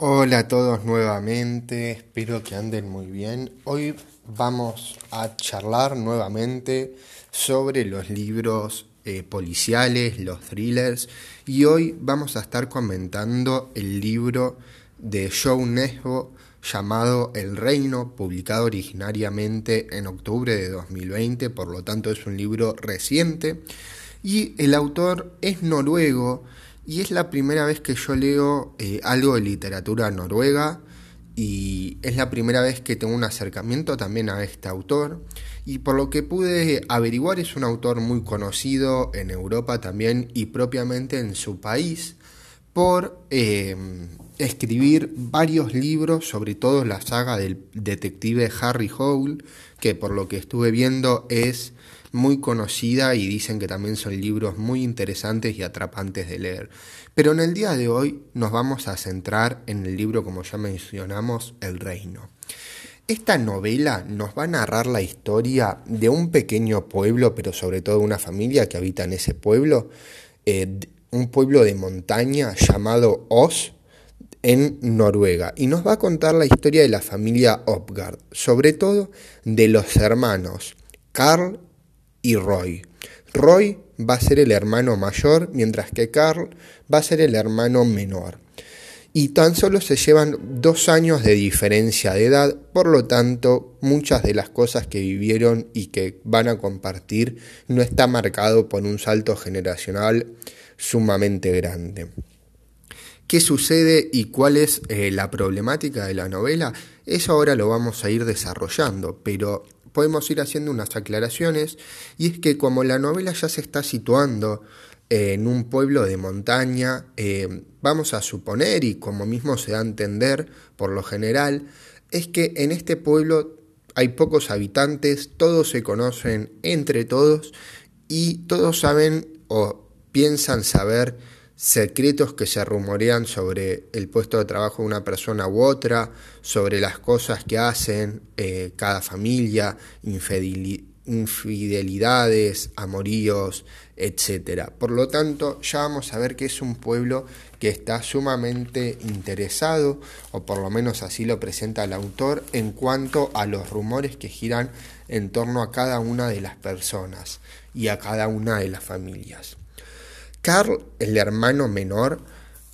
Hola a todos nuevamente, espero que anden muy bien. Hoy vamos a charlar nuevamente sobre los libros eh, policiales, los thrillers, y hoy vamos a estar comentando el libro de Joe Nesbo llamado El Reino, publicado originariamente en octubre de 2020, por lo tanto es un libro reciente, y el autor es noruego, y es la primera vez que yo leo eh, algo de literatura noruega y es la primera vez que tengo un acercamiento también a este autor. Y por lo que pude averiguar es un autor muy conocido en Europa también y propiamente en su país por eh, escribir varios libros, sobre todo la saga del detective Harry Hole, que por lo que estuve viendo es muy conocida y dicen que también son libros muy interesantes y atrapantes de leer. Pero en el día de hoy nos vamos a centrar en el libro, como ya mencionamos, El Reino. Esta novela nos va a narrar la historia de un pequeño pueblo, pero sobre todo una familia que habita en ese pueblo, eh, un pueblo de montaña llamado Os, en Noruega y nos va a contar la historia de la familia Opgard, sobre todo de los hermanos Carl y Roy. Roy va a ser el hermano mayor, mientras que Carl va a ser el hermano menor. Y tan solo se llevan dos años de diferencia de edad, por lo tanto, muchas de las cosas que vivieron y que van a compartir no está marcado por un salto generacional sumamente grande. ¿Qué sucede y cuál es eh, la problemática de la novela? Eso ahora lo vamos a ir desarrollando, pero podemos ir haciendo unas aclaraciones y es que como la novela ya se está situando eh, en un pueblo de montaña, eh, vamos a suponer, y como mismo se da a entender por lo general, es que en este pueblo hay pocos habitantes, todos se conocen entre todos y todos saben o piensan saber secretos que se rumorean sobre el puesto de trabajo de una persona u otra, sobre las cosas que hacen eh, cada familia, infidelidades, amoríos, etc. Por lo tanto, ya vamos a ver que es un pueblo que está sumamente interesado, o por lo menos así lo presenta el autor, en cuanto a los rumores que giran en torno a cada una de las personas y a cada una de las familias. Carl, el hermano menor,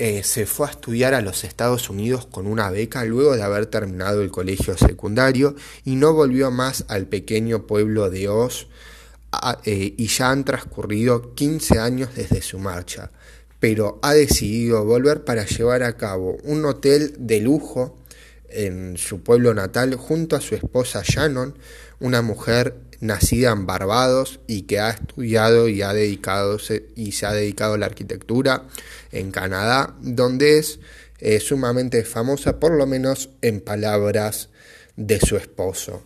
eh, se fue a estudiar a los Estados Unidos con una beca luego de haber terminado el colegio secundario y no volvió más al pequeño pueblo de Oz eh, y ya han transcurrido 15 años desde su marcha, pero ha decidido volver para llevar a cabo un hotel de lujo en su pueblo natal junto a su esposa Shannon, una mujer nacida en Barbados y que ha estudiado y, ha dedicado, y se ha dedicado a la arquitectura en Canadá, donde es eh, sumamente famosa, por lo menos en palabras de su esposo.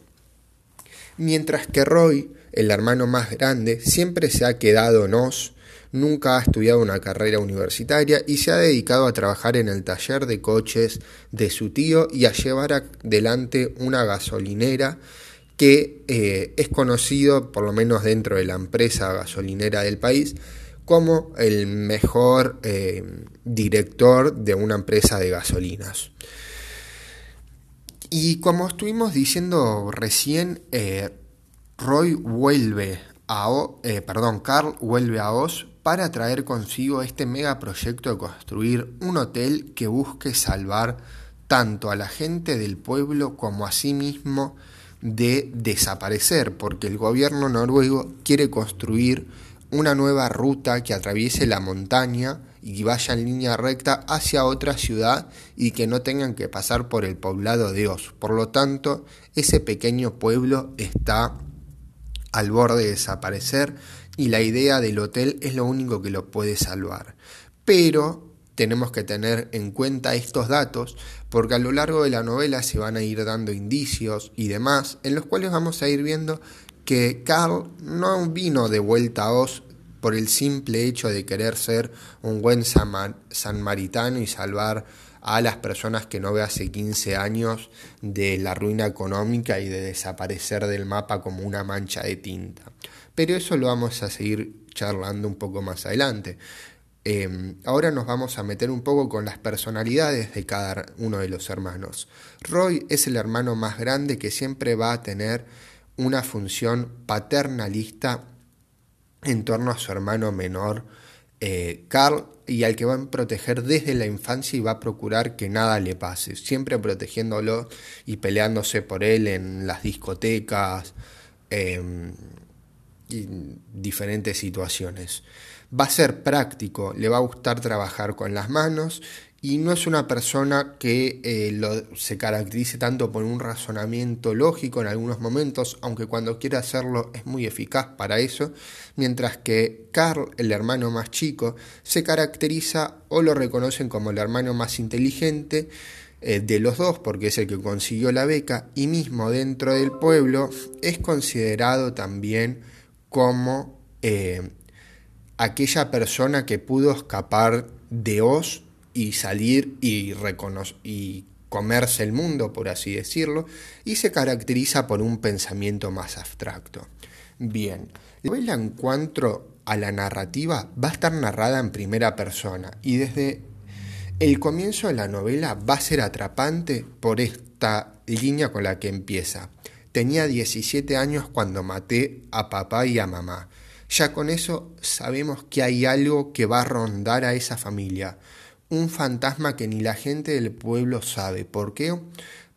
Mientras que Roy, el hermano más grande, siempre se ha quedado en Oz, nunca ha estudiado una carrera universitaria y se ha dedicado a trabajar en el taller de coches de su tío y a llevar adelante una gasolinera que eh, es conocido, por lo menos dentro de la empresa gasolinera del país, como el mejor eh, director de una empresa de gasolinas. Y como estuvimos diciendo recién, eh, Roy vuelve a, perdón, Carl vuelve a Oz para traer consigo este megaproyecto de construir un hotel que busque salvar tanto a la gente del pueblo como a sí mismo de desaparecer, porque el gobierno noruego quiere construir una nueva ruta que atraviese la montaña y vaya en línea recta hacia otra ciudad y que no tengan que pasar por el poblado de Os. Por lo tanto, ese pequeño pueblo está al borde de desaparecer y la idea del hotel es lo único que lo puede salvar. Pero tenemos que tener en cuenta estos datos porque a lo largo de la novela se van a ir dando indicios y demás en los cuales vamos a ir viendo que Carl no vino de vuelta a Oz por el simple hecho de querer ser un buen sanmaritano y salvar a las personas que no ve hace 15 años de la ruina económica y de desaparecer del mapa como una mancha de tinta. Pero eso lo vamos a seguir charlando un poco más adelante. Em, ahora nos vamos a meter un poco con las personalidades de cada uno de los hermanos. Roy es el hermano más grande que siempre va a tener una función paternalista en torno a su hermano menor, eh, Carl, y al que van a proteger desde la infancia y va a procurar que nada le pase, siempre protegiéndolo y peleándose por él en las discotecas em, y diferentes situaciones va a ser práctico, le va a gustar trabajar con las manos y no es una persona que eh, se caracterice tanto por un razonamiento lógico en algunos momentos, aunque cuando quiere hacerlo es muy eficaz para eso, mientras que Carl, el hermano más chico, se caracteriza o lo reconocen como el hermano más inteligente eh, de los dos, porque es el que consiguió la beca, y mismo dentro del pueblo es considerado también como eh, aquella persona que pudo escapar de Oz y salir y, y comerse el mundo, por así decirlo, y se caracteriza por un pensamiento más abstracto. Bien, la novela en a la narrativa va a estar narrada en primera persona y desde el comienzo de la novela va a ser atrapante por esta línea con la que empieza. Tenía 17 años cuando maté a papá y a mamá. Ya con eso sabemos que hay algo que va a rondar a esa familia, un fantasma que ni la gente del pueblo sabe. ¿Por qué?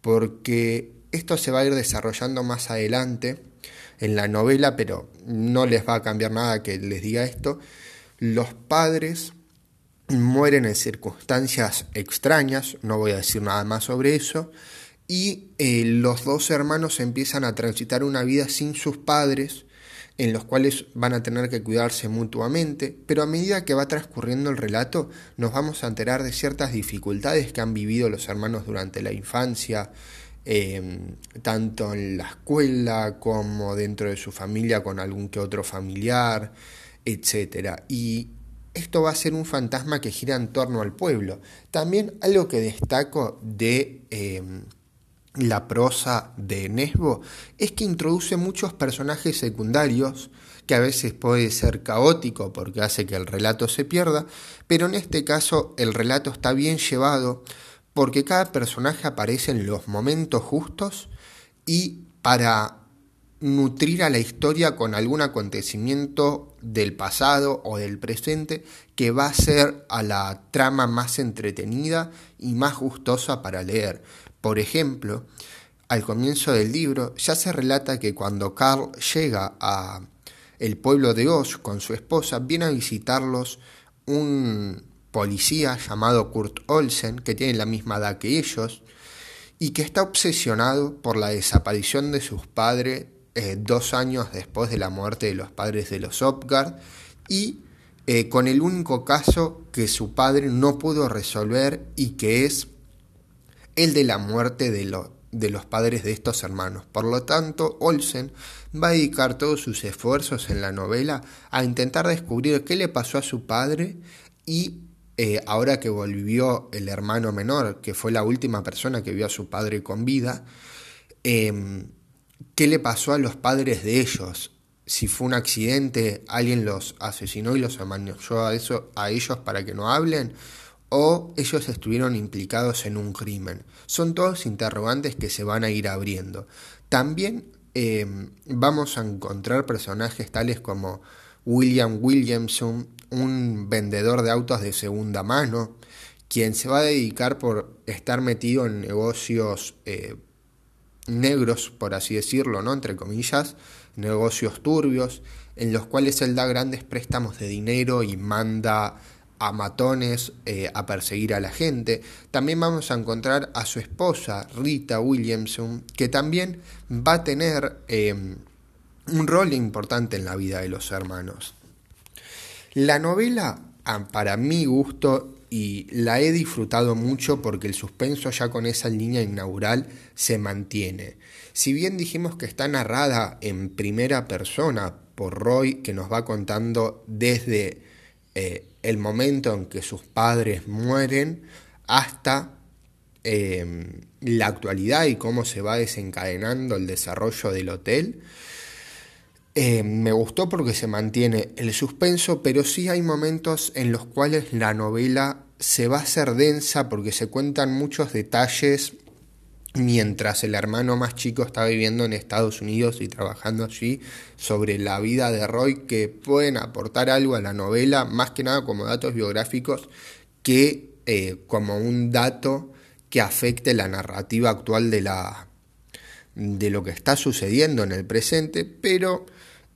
Porque esto se va a ir desarrollando más adelante en la novela, pero no les va a cambiar nada que les diga esto. Los padres mueren en circunstancias extrañas, no voy a decir nada más sobre eso, y eh, los dos hermanos empiezan a transitar una vida sin sus padres, en los cuales van a tener que cuidarse mutuamente, pero a medida que va transcurriendo el relato nos vamos a enterar de ciertas dificultades que han vivido los hermanos durante la infancia, em, tanto en la escuela como dentro de su familia con algún que otro familiar, etc. Y esto va a ser un fantasma que gira en torno al pueblo. También algo que destaco de em, la prosa de Nesbo es que introduce muchos personajes secundarios, que a veces puede ser caótico porque hace que el relato se pierda, pero en este caso el relato está bien llevado porque cada personaje aparece en los momentos justos y para nutrir a la historia con algún acontecimiento del pasado o del presente que va a ser a la trama más entretenida y más gustosa para leer. Por ejemplo, al comienzo del libro ya se relata que cuando Carl llega a el pueblo de Oz con su esposa, viene a visitarlos un policía llamado Kurt Olsen, que tiene la misma edad que ellos, y que está obsesionado por la desaparición de sus padres eh, dos años después de la muerte de los padres de los Opgard, y eh, con el único caso que su padre no pudo resolver y que es el de la muerte de, de los padres de estos hermanos. Por lo tanto, Olsen va a dedicar todos sus esfuerzos en la novela a intentar descubrir qué le pasó a su padre y eh, ahora que volvió el hermano menor, que fue la última persona que vio a su padre con vida, em, qué le pasó a los padres de ellos. Si fue un accidente, alguien los asesinó y los amañó a, ellos para que no hablen, o ellos estuvieron implicados en un crimen. Son todos interrogantes que se van a ir abriendo. También em, vamos a encontrar personajes tales como William Williamson, un vendedor de autos de segunda mano, quien se va a dedicar por estar metido en negocios eh, negros, por así decirlo, ¿no? entre comillas, negocios turbios, en los cuales él da grandes préstamos de dinero y manda a matones eh, a perseguir a la gente. También vamos a encontrar a su esposa, Rita Williamson, que también va a tener em, un rol importante en la vida de los hermanos. La novela, para mi gusto, y la he disfrutado mucho porque el suspenso ya con esa línea inaugural se mantiene. Si bien dijimos que está narrada en primera persona por Roy, que nos va contando desde eh, el momento en que sus padres mueren hasta em, la actualidad y cómo se va desencadenando el desarrollo del hotel. Eh, me gustó porque se mantiene el suspenso, pero sí hay momentos en los cuales la novela se va a hacer densa porque se cuentan muchos detalles mientras el hermano más chico está viviendo en Estados Unidos y trabajando allí sobre la vida de Roy que pueden aportar algo a la novela, más que nada como datos biográficos que eh, como un dato que afecte la narrativa actual de, la, de lo que está sucediendo en el presente, pero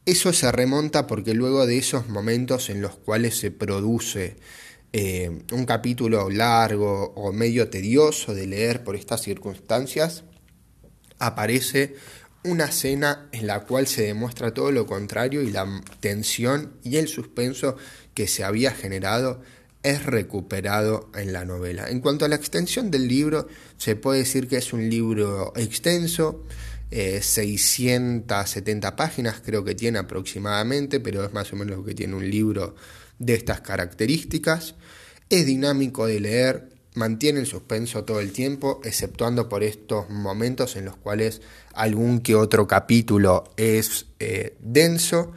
eso se remonta porque luego de esos momentos en los cuales se produce eh, un capítulo largo o medio tedioso de leer por estas circunstancias, aparece una escena en la cual se demuestra todo lo contrario y la tensión y el suspenso que se había generado es recuperado en la novela. En cuanto a la extensión del libro, se puede decir que es un libro extenso, 670 eh, páginas creo que tiene aproximadamente, pero es más o menos lo que tiene un libro de estas características. Es dinámico de leer, mantiene el suspenso todo el tiempo, exceptuando por estos momentos en los cuales algún que otro capítulo es eh, denso,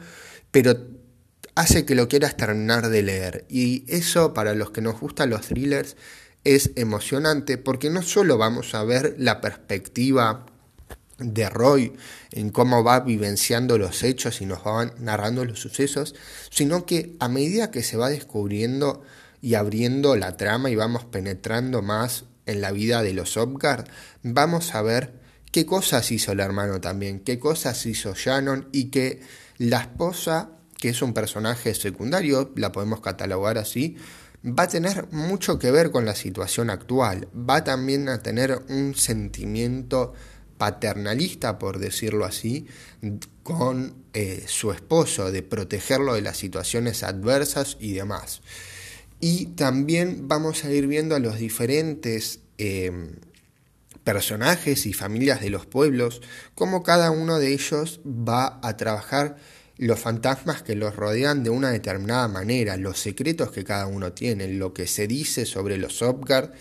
pero hace que lo quieras terminar de leer. Y eso para los que nos gustan los thrillers es emocionante porque no solo vamos a ver la perspectiva de Roy en cómo va vivenciando los hechos y nos va narrando los sucesos, sino que a medida que se va descubriendo y abriendo la trama y vamos penetrando más en la vida de los Opgard, vamos a ver qué cosas hizo el hermano también, qué cosas hizo Shannon y que la esposa que es un personaje secundario, la podemos catalogar así, va a tener mucho que ver con la situación actual, va también a tener un sentimiento paternalista, por decirlo así, con eh, su esposo, de protegerlo de las situaciones adversas y demás. Y también vamos a ir viendo a los diferentes eh, personajes y familias de los pueblos, cómo cada uno de ellos va a trabajar los fantasmas que los rodean de una determinada manera, los secretos que cada uno tiene, lo que se dice sobre los Opgard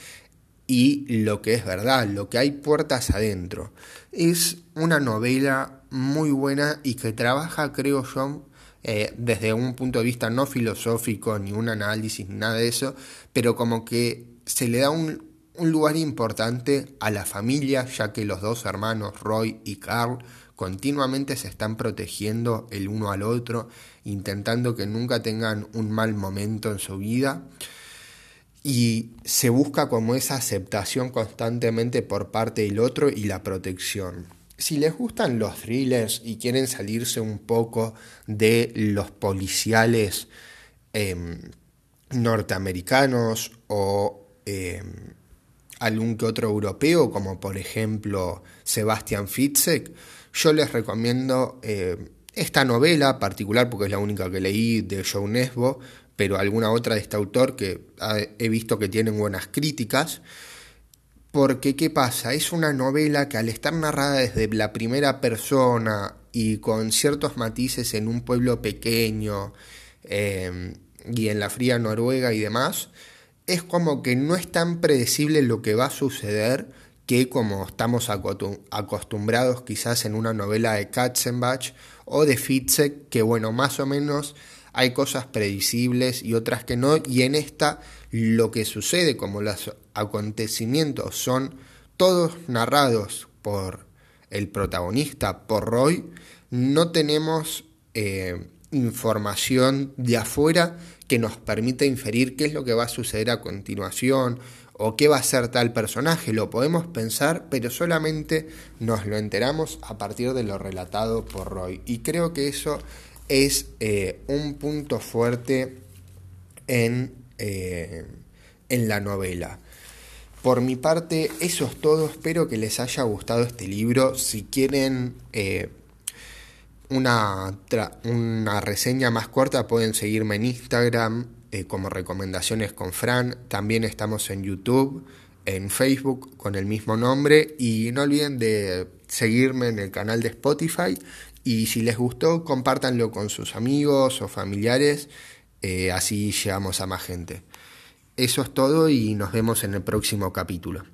y lo que es verdad, lo que hay puertas adentro. Es una novela muy buena y que trabaja, creo yo, eh, desde un punto de vista no filosófico, ni un análisis, nada de eso, pero como que se le da un, un lugar importante a la familia, ya que los dos hermanos, Roy y Carl, continuamente se están protegiendo el uno al otro, intentando que nunca tengan un mal momento en su vida. Y se busca como esa aceptación constantemente por parte del otro y la protección. Si les gustan los thrillers y quieren salirse un poco de los policiales em, norteamericanos o em, algún que otro europeo, como por ejemplo Sebastian Fitzek, yo les recomiendo eh, esta novela particular, porque es la única que leí de Joe Nesbo, pero alguna otra de este autor que he visto que tienen buenas críticas. Porque, ¿qué pasa? Es una novela que al estar narrada desde la primera persona y con ciertos matices en un pueblo pequeño eh, y en la fría Noruega y demás, es como que no es tan predecible lo que va a suceder que como estamos acostumbrados quizás en una novela de Katzenbach o de Fitzek, que bueno, más o menos hay cosas predecibles y otras que no, y en esta lo que sucede como los acontecimientos son todos narrados por el protagonista, por Roy, no tenemos eh, información de afuera que nos permita inferir qué es lo que va a suceder a continuación o qué va a ser tal personaje. Lo podemos pensar, pero solamente nos lo enteramos a partir de lo relatado por Roy. Y creo que eso es eh, un punto fuerte en, eh, en la novela. Por mi parte, eso es todo. Espero que les haya gustado este libro. Si quieren eh, una, una reseña más corta, pueden seguirme en Instagram como recomendaciones con Fran. También estamos en YouTube, en Facebook con el mismo nombre. Y no olviden de seguirme en el canal de Spotify. Y si les gustó, compártanlo con sus amigos o familiares. Eh, así llegamos a más gente. Eso es todo y nos vemos en el próximo capítulo.